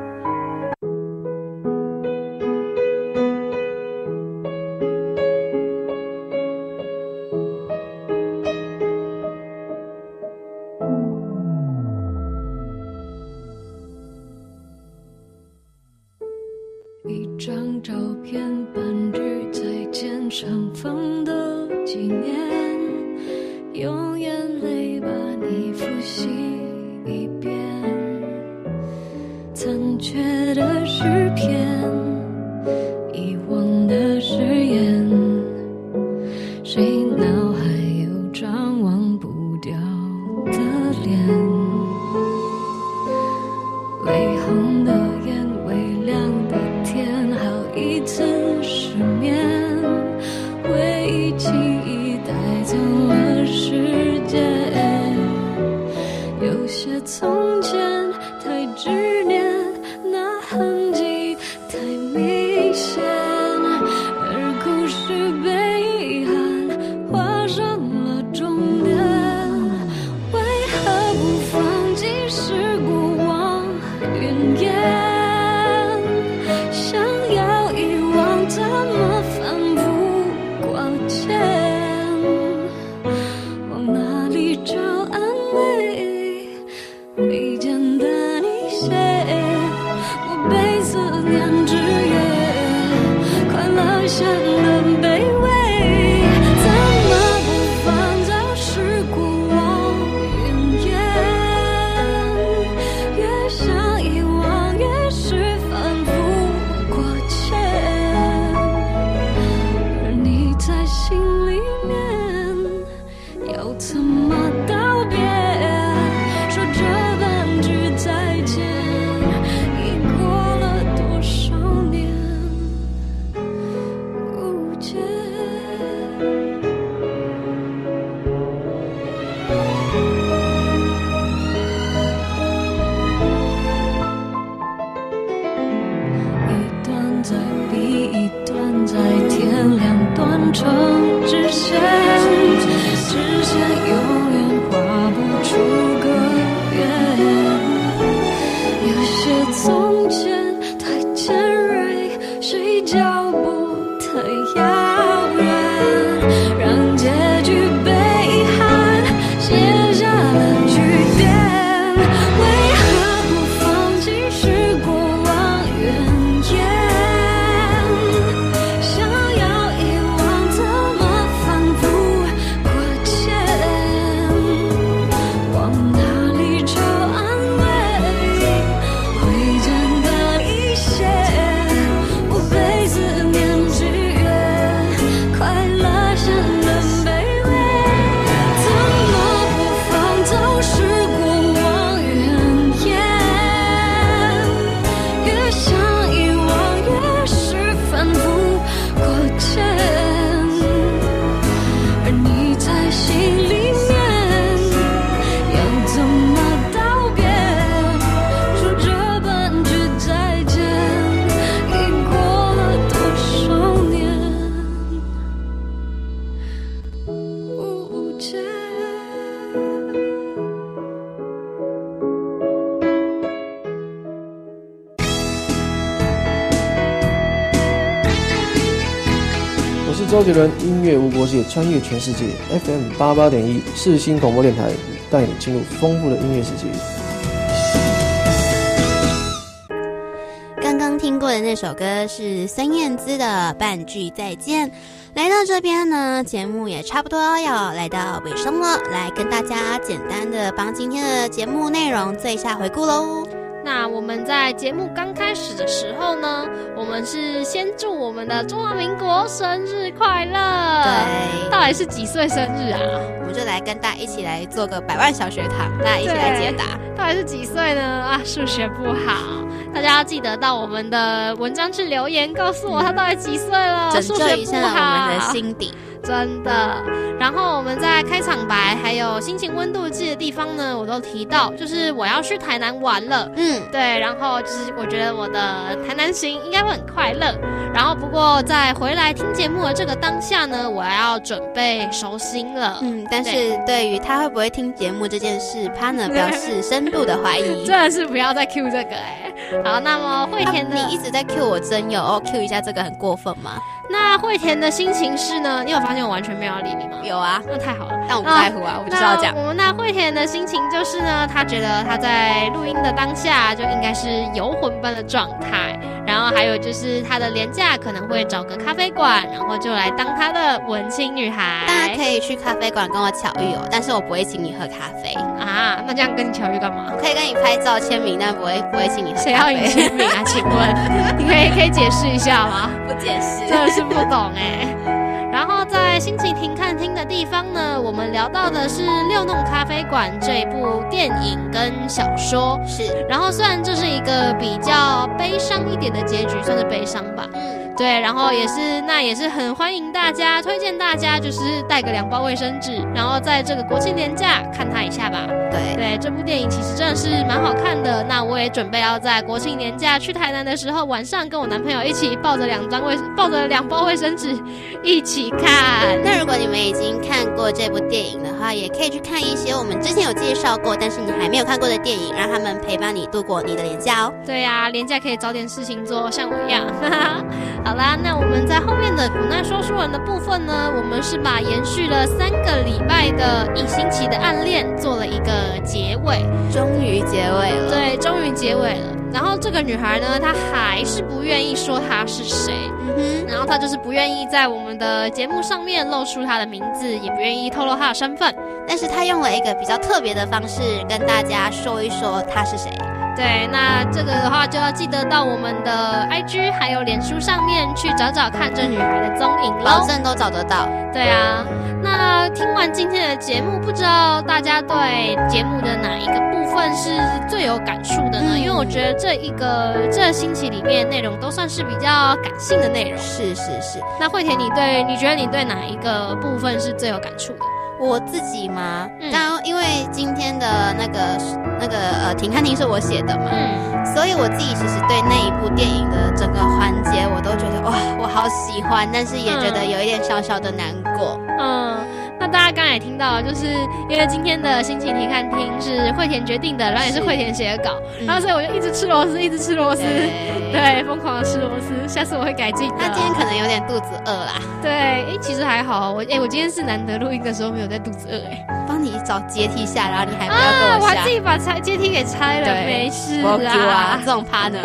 Speaker 4: 周杰伦音乐无国界，穿越全世界。FM 八八点一，世新广播电台，带你进入丰富的音乐世界。
Speaker 2: 刚刚听过的那首歌是孙燕姿的《半句再见》。来到这边呢，节目也差不多要来到尾声了，来跟大家简单的帮今天的节目内容做一下回顾喽。
Speaker 1: 那我们在节目刚开始的时候呢，我们是先祝我们的中华民国生日快乐。
Speaker 2: 对，
Speaker 1: 到底是几岁生日啊？
Speaker 2: 我们就来跟大家一起来做个百万小学堂，大家一起来解答。
Speaker 1: 到底是几岁呢？啊，数学不好，大家要记得到我们的文章去留言，告诉我他到底几岁了。
Speaker 2: 拯救一下我们的心底。
Speaker 1: 真的，然后我们在开场白还有心情温度计的地方呢，我都提到，就是我要去台南玩了，嗯，对，然后就是我觉得我的台南行应该会很快乐。然后不过在回来听节目的这个当下呢，我要准备收心了，嗯，
Speaker 2: 但是对。于他会不会听节目这件事，他呢表示深度的怀疑，
Speaker 1: 真的是不要再 Q 这个哎。好，那么惠田，
Speaker 2: 你一直在 Q 我真有哦，Q 一下这个很过分吗？
Speaker 1: 那惠田的心情是呢？你有发现我完全没有理你吗？
Speaker 2: 有啊，
Speaker 1: 那太好了。
Speaker 2: 但我不在乎啊，我不知道讲。
Speaker 1: 我们那惠田的心情就是呢，他觉得他在录音的当下就应该是游魂般的状态，然后还有就是他的廉价可能会找个咖啡馆，然后就来当他的文青女孩。
Speaker 2: 大家可以去咖啡馆跟我巧遇哦，但是我不会请你喝咖啡
Speaker 1: 啊。那这样跟你巧遇干嘛？
Speaker 2: 我可以跟你拍照签名，但不会不会请你喝。
Speaker 1: 谁要你签名啊？请问，你可以可以解释一下吗？
Speaker 2: 不解释，
Speaker 1: 真的是不懂哎。然后在心情停看厅的地方呢，我们聊到的是《六弄咖啡馆》这部电影跟小说。
Speaker 2: 是，
Speaker 1: 然后虽然这是一个比较悲伤一点的结局，算是悲伤吧。嗯。对，然后也是，那也是很欢迎大家，推荐大家就是带个两包卫生纸，然后在这个国庆年假看它一下吧。
Speaker 2: 对
Speaker 1: 对，这部电影其实真的是蛮好看的。那我也准备要在国庆年假去台南的时候，晚上跟我男朋友一起抱着两张卫，抱着两包卫生纸一起看。
Speaker 2: 那如果你们已经看过这部电影的话，也可以去看一些我们之前有介绍过，但是你还没有看过的电影，让他们陪伴你度过你的廉价哦。
Speaker 1: 对呀，廉价可以找点事情做，像我一样。好啦，那我们在后面的古奈说书人的部分呢，我们是把延续了三个礼拜的一星期的暗恋做了一个结尾，
Speaker 2: 终于结尾了。
Speaker 1: 对，终于结尾了。然后这个女孩呢，她还是不愿意说她是谁，嗯哼，然后她就是不愿意在我们的节目上面露出他的名字，也不愿意透露他的身份。
Speaker 2: 但是他用了一个比较特别的方式跟大家说一说他是谁。
Speaker 1: 对，那这个的话就要记得到我们的 IG 还有脸书上面去找找看这女孩的踪影喽，
Speaker 2: 保证都找得到。
Speaker 1: 对啊，那听完今天的节目，不知道大家对节目的哪一个部分是最有感触的呢？因为我觉得这一个这星期里面内容都算是比较感性的内容。
Speaker 2: 是是是。
Speaker 1: 那惠田，你对你觉得你对哪一个部分是最有感触的？
Speaker 2: 我自己吗？刚因为今天的那个那个呃停看停是我写的嘛，嗯，所以我自己其实对那一部电影的整个环节我都觉得哇，我好喜欢，但是也觉得有一点小小的难过，
Speaker 1: 嗯。那大家刚才也听到，就是因为今天的心情题看厅是惠田决定的，然后也是惠田写的稿，然后所以我就一直吃螺丝，一直吃螺丝，对，疯狂的吃螺丝。下次我会改进。
Speaker 2: 那今天可能有点肚子饿啦。
Speaker 1: 对，哎，其实还好，我哎，我今天是难得录音的时候没有在肚子饿，哎，
Speaker 2: 帮你找阶梯下，然后你还不要跟我
Speaker 1: 还自己把拆阶梯给拆了，没事
Speaker 2: 啊，这种趴呢。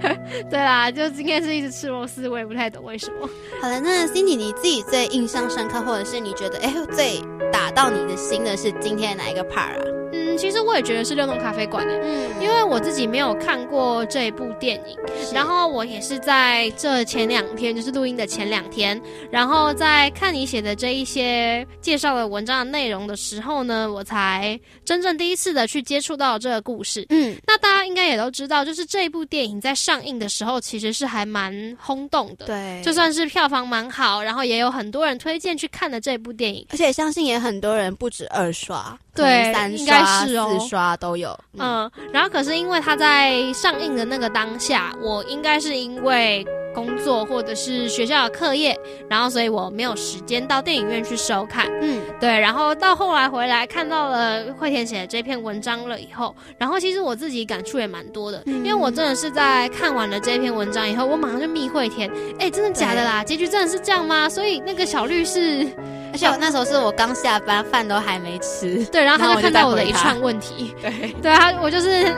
Speaker 1: 对啦，就今天是一直吃螺丝，我也不太懂为什么。
Speaker 2: 好了，那 Cindy 你自己最印象深刻，或者是你觉得哎最打到你的心的是今天哪一个 part 啊？
Speaker 1: 嗯，其实我也觉得是六弄咖啡馆的，嗯，因为我自己没有看过这一部电影，然后我也是在这前两天，就是录音的前两天，然后在看你写的这一些介绍的文章的内容的时候呢，我才真正第一次的去接触到这个故事。嗯，那大家应该也都知道，就是这一部电影在上映的时候其实是还蛮轰动的，
Speaker 2: 对，
Speaker 1: 就算是票房蛮好，然后也有很多人推荐去看的这部电影，
Speaker 2: 而且相信也很多人不止二刷。
Speaker 1: 对，
Speaker 2: 三
Speaker 1: 刷、
Speaker 2: 四刷都有。
Speaker 1: 嗯，然后可是因为它在上映的那个当下，我应该是因为。工作或者是学校的课业，然后所以我没有时间到电影院去收看。嗯，对。然后到后来回来看到了惠田写的这篇文章了以后，然后其实我自己感触也蛮多的，因为我真的是在看完了这篇文章以后，我马上就密惠田。哎，真的假的啦？结局真的是这样吗？所以那个小律师，
Speaker 2: 而且那时候是我刚下班，饭都还没吃。
Speaker 1: 对，然后他就看到我的一串问题。
Speaker 2: 对，
Speaker 1: 对啊，我就是。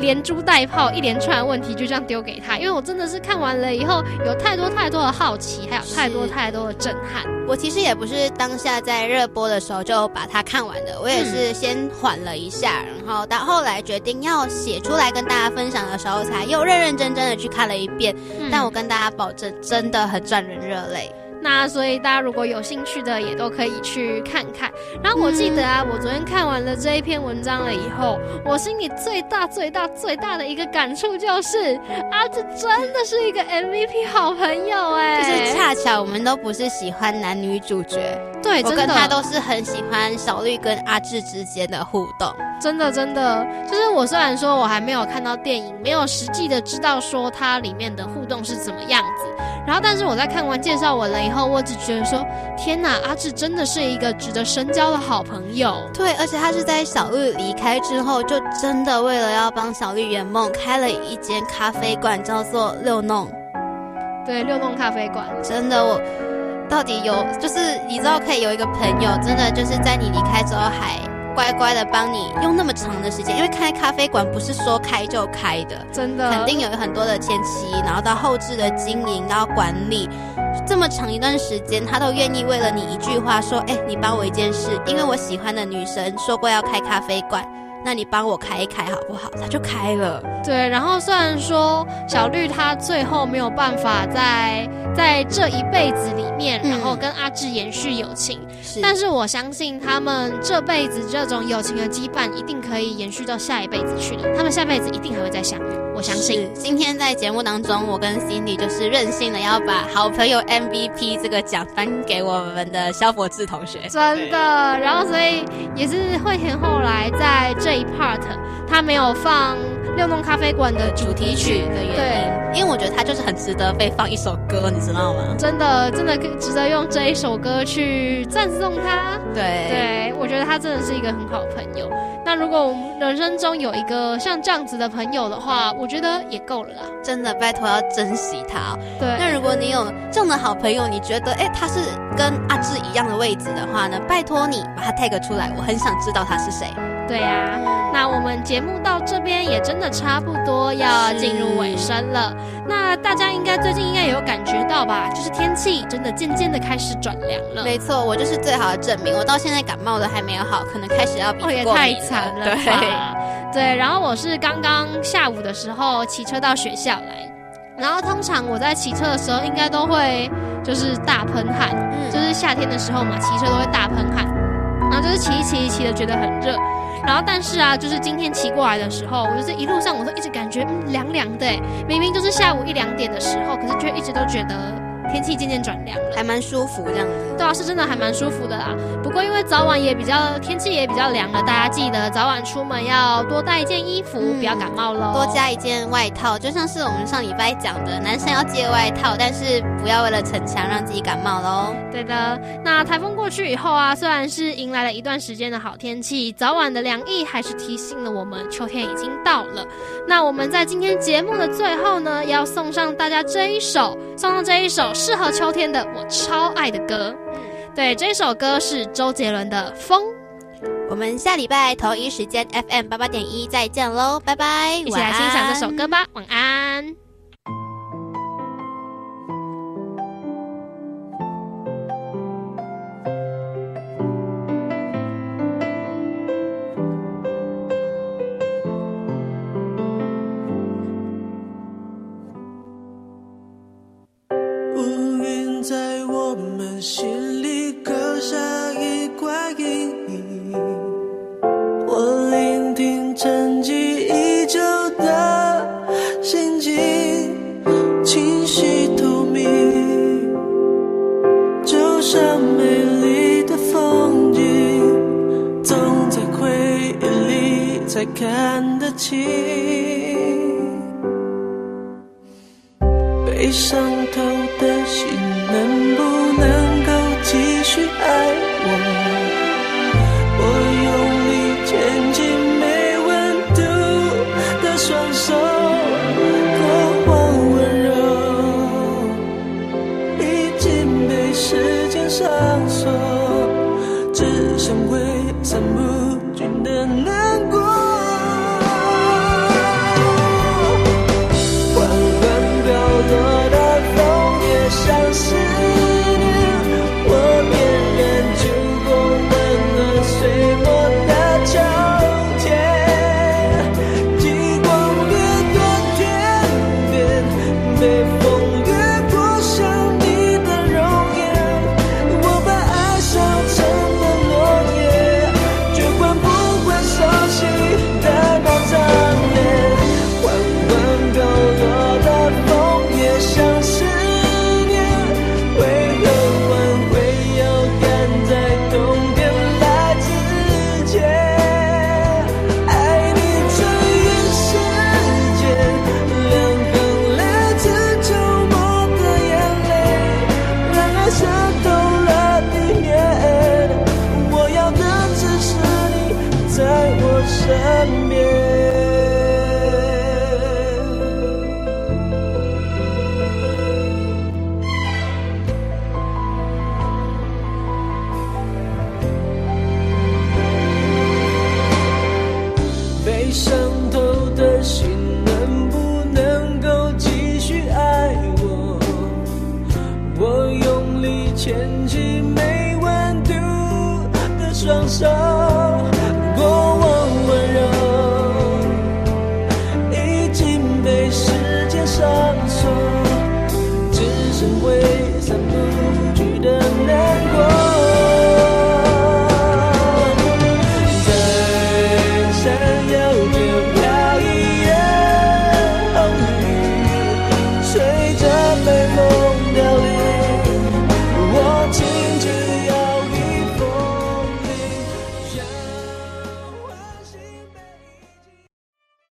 Speaker 1: 连珠带炮，一连串问题就这样丢给他，因为我真的是看完了以后，有太多太多的好奇，还有太多太多的震撼。
Speaker 2: 我其实也不是当下在热播的时候就把它看完的，我也是先缓了一下，然后到后来决定要写出来跟大家分享的时候，才又认认真真的去看了一遍。但我跟大家保证，真的很赚人热泪。
Speaker 1: 那所以大家如果有兴趣的，也都可以去看看。然后我记得啊，我昨天看完了这一篇文章了以后，我心里最大最大最大的一个感触就是，啊，这真的是一个 MVP 好朋友哎！
Speaker 2: 就是恰巧我们都不是喜欢男女主角，
Speaker 1: 对，
Speaker 2: 我跟他都是很喜欢小绿跟阿志之间的互动。
Speaker 1: 真的真的，就是我虽然说我还没有看到电影，没有实际的知道说它里面的互动是怎么样子，然后但是我在看完介绍文了以后，我只觉得说，天哪，阿志真的是一个值得深交的好朋友。
Speaker 2: 对，而且他是在小绿离开之后，就真的为了要帮小绿圆梦，开了一间咖啡馆，叫做六弄。
Speaker 1: 对，六弄咖啡馆，
Speaker 2: 真的我到底有，就是你知道可以有一个朋友，真的就是在你离开之后还。乖乖的帮你用那么长的时间，因为开咖啡馆不是说开就开的，
Speaker 1: 真的
Speaker 2: 肯定有很多的前期，然后到后置的经营，然后管理，这么长一段时间，他都愿意为了你一句话说，哎，你帮我一件事，因为我喜欢的女神说过要开咖啡馆。那你帮我开一开好不好？他就开了。
Speaker 1: 对，然后虽然说小绿他最后没有办法在在这一辈子里面，然后跟阿志延续友情，但是我相信他们这辈子这种友情的羁绊一定可以延续到下一辈子去的。他们下辈子一定还会再相遇，我相信。
Speaker 2: 今天在节目当中，我跟 Cindy 就是任性的要把好朋友 MVP 这个奖颁给我们的肖博志同学。
Speaker 1: 真的，然后所以也是惠田后来在。这一 part 他没有放六弄咖啡馆的主题曲的原
Speaker 2: 因，因为我觉得他就是很值得被放一首歌，你知道吗？
Speaker 1: 真的，真的值得用这一首歌去赞颂他。
Speaker 2: 对，
Speaker 1: 对我觉得他真的是一个很好朋友。那如果我们人生中有一个像这样子的朋友的话，我觉得也够了啦。
Speaker 2: 真的，拜托要珍惜他。
Speaker 1: 对，
Speaker 2: 那如果你有这样的好朋友，你觉得哎他是跟阿志一样的位置的话呢？拜托你把他 tag 出来，我很想知道他是谁。
Speaker 1: 对呀，那我们节目到这边也真的差不多要进入尾声了。那大家应该最近应该也有感觉到吧？就是天气真的渐渐的开始转凉了。
Speaker 2: 没错，我就是最好的证明。我到现在感冒的还没有好，可能开始要比
Speaker 1: 过
Speaker 2: 敏
Speaker 1: 太惨了。
Speaker 2: 对
Speaker 1: 对，然后我是刚刚下午的时候骑车到学校来，然后通常我在骑车的时候应该都会就是大喷汗，就是夏天的时候嘛，骑车都会大喷汗，然后就是骑一骑一骑的觉得很热。然后，但是啊，就是今天骑过来的时候，我就是一路上我都一直感觉嗯凉凉的，明明就是下午一两点的时候，可是却一直都觉得
Speaker 3: 天气渐渐转凉了，
Speaker 2: 还蛮舒服这样子。
Speaker 3: 对啊，是真的还蛮舒服的啦。不过因为早晚也比较天气也比较凉了，大家记得早晚出门要多带一件衣服，不要感冒喽。
Speaker 2: 多加一件外套，就像是我们上礼拜讲的，男生要借外套，但是不要为了逞强让自己感冒喽。
Speaker 3: 对的。那台风过去以后啊，虽然是迎来了一段时间的好天气，早晚的凉意还是提醒了我们秋天已经到了。那我们在今天节目的最后呢，要送上大家这一首，送上这一首适合秋天的我超爱的歌。嗯对，这首歌是周杰伦的《风》。
Speaker 2: 我们下礼拜同一时间 FM 八八点一再见喽，拜拜！
Speaker 3: 一起来欣赏这首歌吧，晚安。